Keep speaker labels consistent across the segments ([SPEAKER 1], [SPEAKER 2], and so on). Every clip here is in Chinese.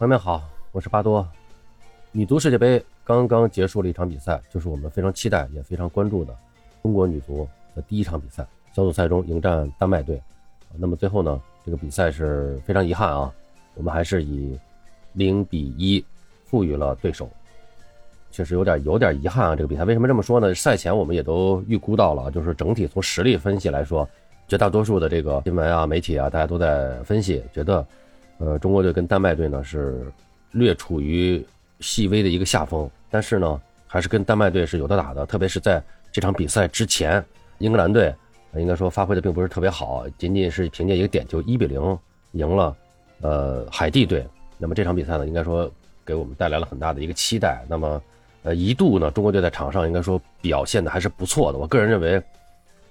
[SPEAKER 1] 朋友们好，我是巴多。女足世界杯刚刚结束了一场比赛，就是我们非常期待也非常关注的中国女足的第一场比赛，小组赛中迎战丹麦队。那么最后呢，这个比赛是非常遗憾啊，我们还是以零比一负于了对手，确实有点有点遗憾啊。这个比赛为什么这么说呢？赛前我们也都预估到了，就是整体从实力分析来说，绝大多数的这个新闻啊、媒体啊，大家都在分析，觉得。呃，中国队跟丹麦队呢是略处于细微的一个下风，但是呢，还是跟丹麦队是有的打的。特别是在这场比赛之前，英格兰队应该说发挥的并不是特别好，仅仅是凭借一个点球一比零赢了呃海地队。那么这场比赛呢，应该说给我们带来了很大的一个期待。那么呃一度呢，中国队在场上应该说表现的还是不错的。我个人认为，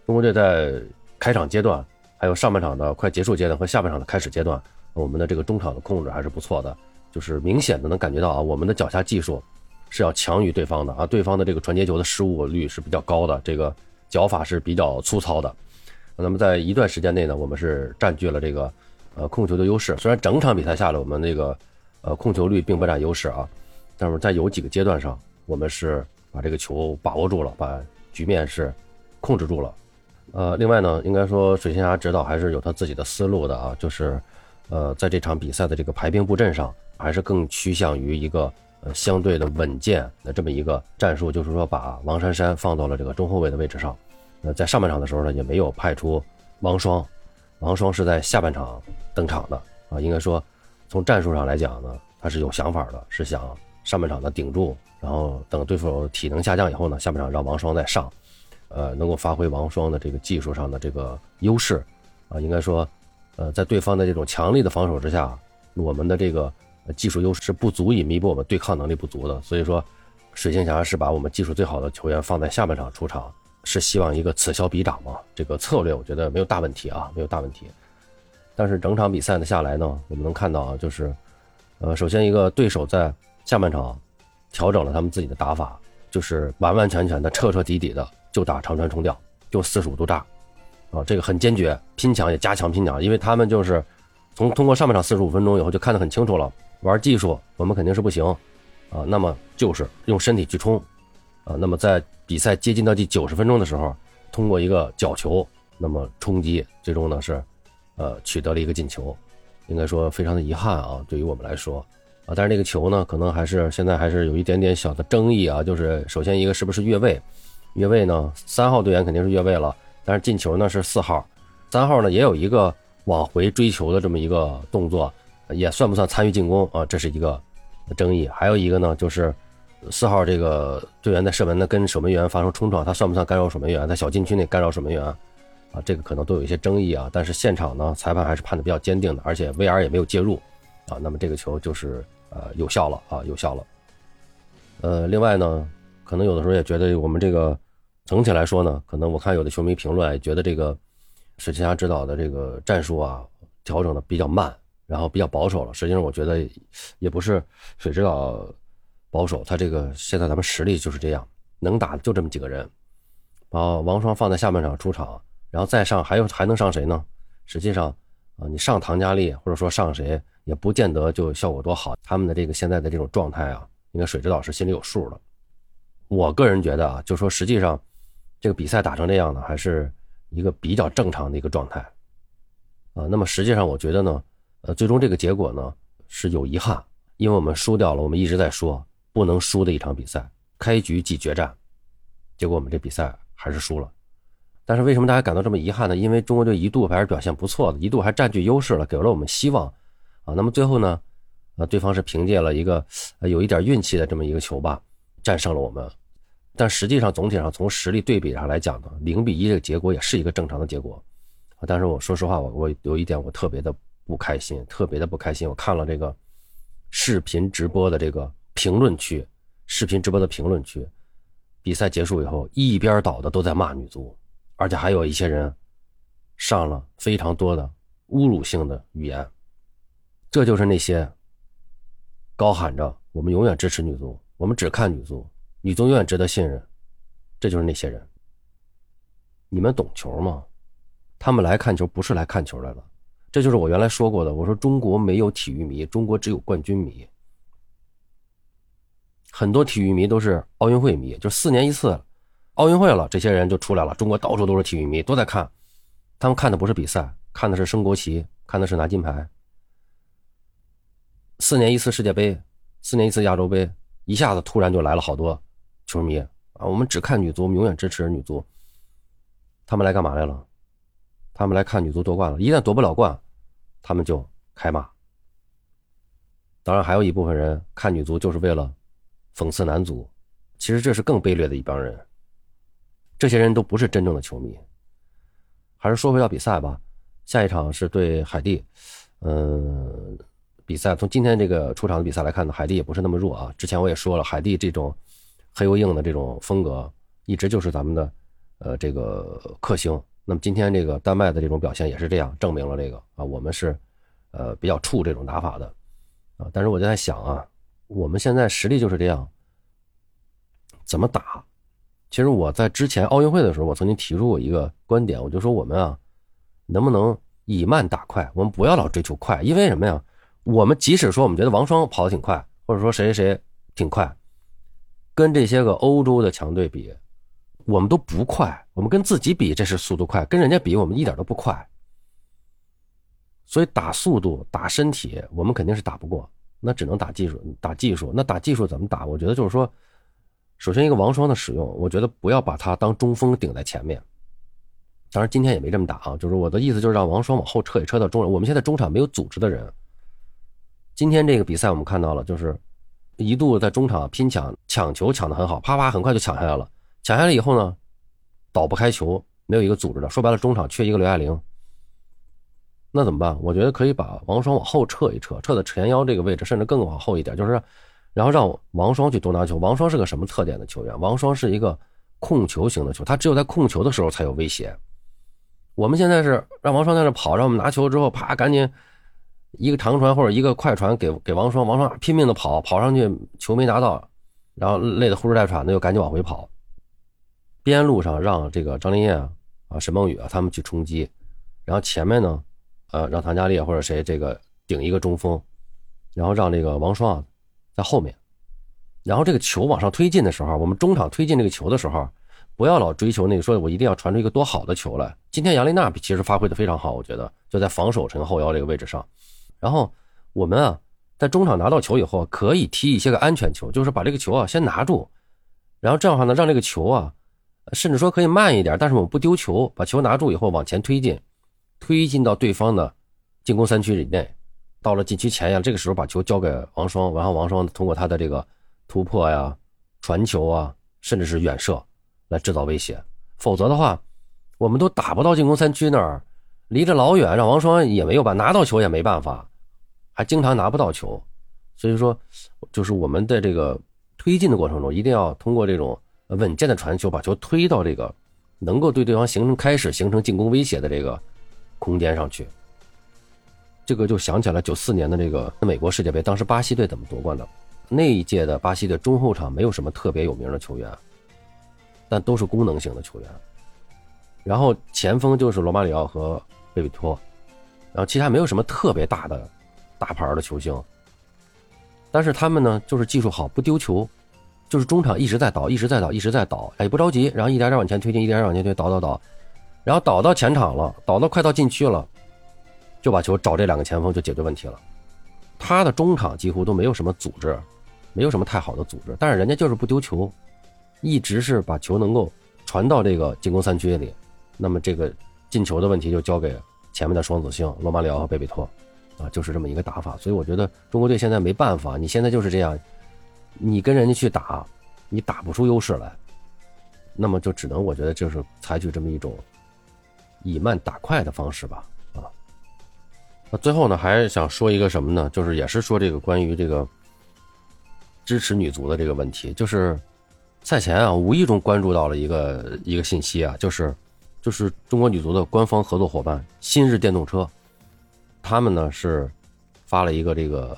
[SPEAKER 1] 中国队在开场阶段，还有上半场的快结束阶段和下半场的开始阶段。我们的这个中场的控制还是不错的，就是明显的能感觉到啊，我们的脚下技术是要强于对方的啊，对方的这个传接球的失误率是比较高的，这个脚法是比较粗糙的。那么在一段时间内呢，我们是占据了这个呃控球的优势，虽然整场比赛下来我们那个呃控球率并不占优势啊，但是在有几个阶段上，我们是把这个球把握住了，把局面是控制住了。呃，另外呢，应该说水仙侠指导还是有他自己的思路的啊，就是。呃，在这场比赛的这个排兵布阵上，还是更趋向于一个呃相对的稳健的这么一个战术，就是说把王珊珊放到了这个中后卫的位置上。呃，在上半场的时候呢，也没有派出王霜，王霜是在下半场登场的啊。应该说，从战术上来讲呢，他是有想法的，是想上半场的顶住，然后等对手体能下降以后呢，下半场让王霜再上，呃，能够发挥王霜的这个技术上的这个优势啊。应该说。呃，在对方的这种强力的防守之下，我们的这个技术优势不足以弥补我们对抗能力不足的。所以说，水星侠是把我们技术最好的球员放在下半场出场，是希望一个此消彼长嘛。这个策略我觉得没有大问题啊，没有大问题。但是整场比赛的下来呢，我们能看到啊，就是，呃，首先一个对手在下半场调整了他们自己的打法，就是完完全全的彻彻底底的就打长传冲吊，就四十五度炸。啊，这个很坚决，拼抢也加强拼抢，因为他们就是从通过上半场四十五分钟以后就看得很清楚了，玩技术我们肯定是不行，啊，那么就是用身体去冲，啊，那么在比赛接近到第九十分钟的时候，通过一个角球，那么冲击，最终呢是，呃，取得了一个进球，应该说非常的遗憾啊，对于我们来说，啊，但是那个球呢，可能还是现在还是有一点点小的争议啊，就是首先一个是不是越位，越位呢，三号队员肯定是越位了。但是进球呢是四号，三号呢也有一个往回追求的这么一个动作，也算不算参与进攻啊？这是一个争议。还有一个呢，就是四号这个队员在射门呢跟守门员发生冲撞，他算不算干扰守门员？在小禁区内干扰守门员啊？这个可能都有一些争议啊。但是现场呢，裁判还是判的比较坚定的，而且 VR 也没有介入啊。那么这个球就是呃有效了啊，有效了。呃，另外呢，可能有的时候也觉得我们这个。整体来说呢，可能我看有的球迷评论觉得这个水晶侠指导的这个战术啊调整的比较慢，然后比较保守了。实际上我觉得也不是水指导保守，他这个现在咱们实力就是这样，能打的就这么几个人，把王霜放在下半场出场，然后再上还有还能上谁呢？实际上啊，你上唐佳丽或者说上谁也不见得就效果多好。他们的这个现在的这种状态啊，应该水指导是心里有数的。我个人觉得啊，就说实际上。这个比赛打成这样呢，还是一个比较正常的一个状态，啊，那么实际上我觉得呢，呃，最终这个结果呢是有遗憾，因为我们输掉了，我们一直在说不能输的一场比赛，开局即决战，结果我们这比赛还是输了。但是为什么大家感到这么遗憾呢？因为中国队一度还是表现不错的，一度还占据优势了，给了我们希望，啊，那么最后呢，呃，对方是凭借了一个呃有一点运气的这么一个球吧，战胜了我们。但实际上，总体上从实力对比上来讲呢，零比一这个结果也是一个正常的结果。啊，但是我说实话，我我有一点我特别的不开心，特别的不开心。我看了这个视频直播的这个评论区，视频直播的评论区，比赛结束以后，一边倒的都在骂女足，而且还有一些人上了非常多的侮辱性的语言。这就是那些高喊着我们永远支持女足，我们只看女足。女足永远值得信任，这就是那些人。你们懂球吗？他们来看球不是来看球来了，这就是我原来说过的，我说中国没有体育迷，中国只有冠军迷。很多体育迷都是奥运会迷，就四年一次，奥运会了，这些人就出来了。中国到处都是体育迷，都在看。他们看的不是比赛，看的是升国旗，看的是拿金牌。四年一次世界杯，四年一次亚洲杯，一下子突然就来了好多球迷啊！我们只看女足，我们永远支持女足。他们来干嘛来了？他们来看女足夺冠了。一旦夺不了冠，他们就开骂。当然，还有一部分人看女足就是为了讽刺男足。其实这是更卑劣的一帮人。这些人都不是真正的球迷。还是说回到比赛吧，下一场是对海地，嗯，比赛从今天这个出场的比赛来看呢，海地也不是那么弱啊。之前我也说了，海地这种黑又硬的这种风格，一直就是咱们的呃这个克星。那么今天这个丹麦的这种表现也是这样，证明了这个啊，我们是呃比较怵这种打法的啊。但是我就在想啊，我们现在实力就是这样，怎么打？其实我在之前奥运会的时候，我曾经提出过一个观点，我就说我们啊，能不能以慢打快？我们不要老追求快，因为什么呀？我们即使说我们觉得王霜跑得挺快，或者说谁谁谁挺快，跟这些个欧洲的强队比，我们都不快。我们跟自己比，这是速度快；跟人家比，我们一点都不快。所以打速度、打身体，我们肯定是打不过，那只能打技术，打技术。那打技术怎么打？我觉得就是说。首先，一个王霜的使用，我觉得不要把他当中锋顶在前面。当然，今天也没这么打啊，就是我的意思就是让王霜往后撤，也撤到中。我们现在中场没有组织的人。今天这个比赛我们看到了，就是一度在中场拼抢抢球抢得很好，啪啪很快就抢下来了。抢下来以后呢，倒不开球，没有一个组织的。说白了，中场缺一个刘亚玲。那怎么办？我觉得可以把王双往后撤一撤，撤到前腰这个位置，甚至更往后一点，就是。然后让王双去多拿球。王双是个什么特点的球员？王双是一个控球型的球，他只有在控球的时候才有威胁。我们现在是让王双在那跑，让我们拿球之后，啪，赶紧一个长传或者一个快传给给王双，王双拼命的跑，跑上去球没拿到，然后累得呼哧带喘的，又赶紧往回跑。边路上让这个张林燕啊、沈梦雨啊他们去冲击，然后前面呢，呃，让唐佳丽或者谁这个顶一个中锋，然后让这个王双啊。在后面，然后这个球往上推进的时候，我们中场推进这个球的时候，不要老追求那个说我一定要传出一个多好的球来。今天杨丽娜其实发挥的非常好，我觉得就在防守陈后腰这个位置上。然后我们啊，在中场拿到球以后，可以踢一些个安全球，就是把这个球啊先拿住，然后这样的话呢，让这个球啊，甚至说可以慢一点，但是我们不丢球，把球拿住以后往前推进，推进到对方的进攻三区以内。到了禁区前沿，这个时候把球交给王双，然后王双通过他的这个突破呀、传球啊，甚至是远射来制造威胁。否则的话，我们都打不到进攻三区那儿，离着老远，让王双也没有办法拿到球，也没办法，还经常拿不到球。所以说，就是我们在这个推进的过程中，一定要通过这种稳健的传球，把球推到这个能够对对方形成开始形成进攻威胁的这个空间上去。这个就想起来九四年的这个美国世界杯，当时巴西队怎么夺冠的？那一届的巴西队中后场没有什么特别有名的球员，但都是功能性的球员。然后前锋就是罗马里奥和贝比托，然后其他没有什么特别大的大牌的球星。但是他们呢，就是技术好，不丢球，就是中场一直在倒，一直在倒，一直在倒，哎，不着急，然后一点点往前推进，一点点往前推，倒倒倒，然后倒到前场了，倒到快到禁区了。就把球找这两个前锋就解决问题了，他的中场几乎都没有什么组织，没有什么太好的组织，但是人家就是不丢球，一直是把球能够传到这个进攻三区里，那么这个进球的问题就交给前面的双子星罗马里奥和贝比托，啊，就是这么一个打法。所以我觉得中国队现在没办法，你现在就是这样，你跟人家去打，你打不出优势来，那么就只能我觉得就是采取这么一种以慢打快的方式吧。那最后呢，还是想说一个什么呢？就是也是说这个关于这个支持女足的这个问题。就是赛前啊，无意中关注到了一个一个信息啊，就是就是中国女足的官方合作伙伴新日电动车，他们呢是发了一个这个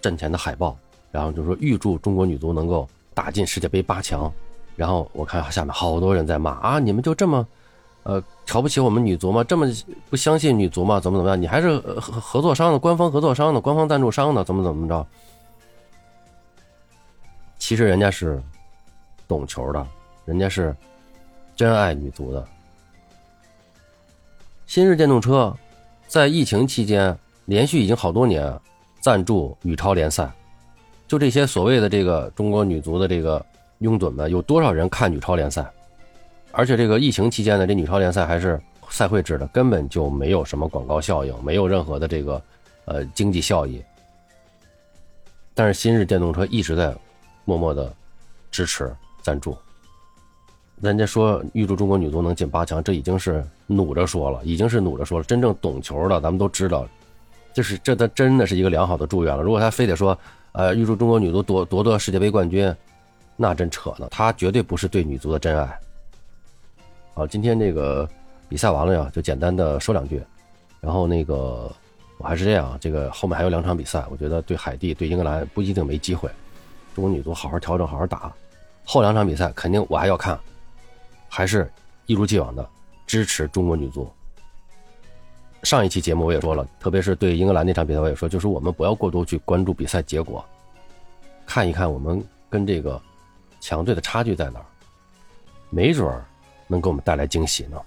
[SPEAKER 1] 战前的海报，然后就说预祝中国女足能够打进世界杯八强。然后我看下面好多人在骂啊，你们就这么呃，瞧不起我们女足吗？这么不相信女足吗？怎么怎么样？你还是合合作商的官方合作商的官方赞助商的，怎么怎么着？其实人家是懂球的，人家是真爱女足的。新日电动车在疫情期间连续已经好多年赞助女超联赛，就这些所谓的这个中国女足的这个拥趸们，有多少人看女超联赛？而且这个疫情期间呢，这女超联赛还是赛会制的，根本就没有什么广告效应，没有任何的这个呃经济效益。但是新日电动车一直在默默的支持赞助。人家说预祝中国女足能进八强，这已经是努着说了，已经是努着说了。真正懂球的，咱们都知道，这是这他真的是一个良好的祝愿了。如果他非得说呃预祝中国女足夺夺得世界杯冠军，那真扯呢。他绝对不是对女足的真爱。好，今天这个比赛完了呀，就简单的说两句。然后那个我还是这样，这个后面还有两场比赛，我觉得对海地、对英格兰不一定没机会。中国女足好好调整，好好打。后两场比赛肯定我还要看，还是一如既往的支持中国女足。上一期节目我也说了，特别是对英格兰那场比赛，我也说，就是我们不要过多去关注比赛结果，看一看我们跟这个强队的差距在哪儿，没准。能给我们带来惊喜呢。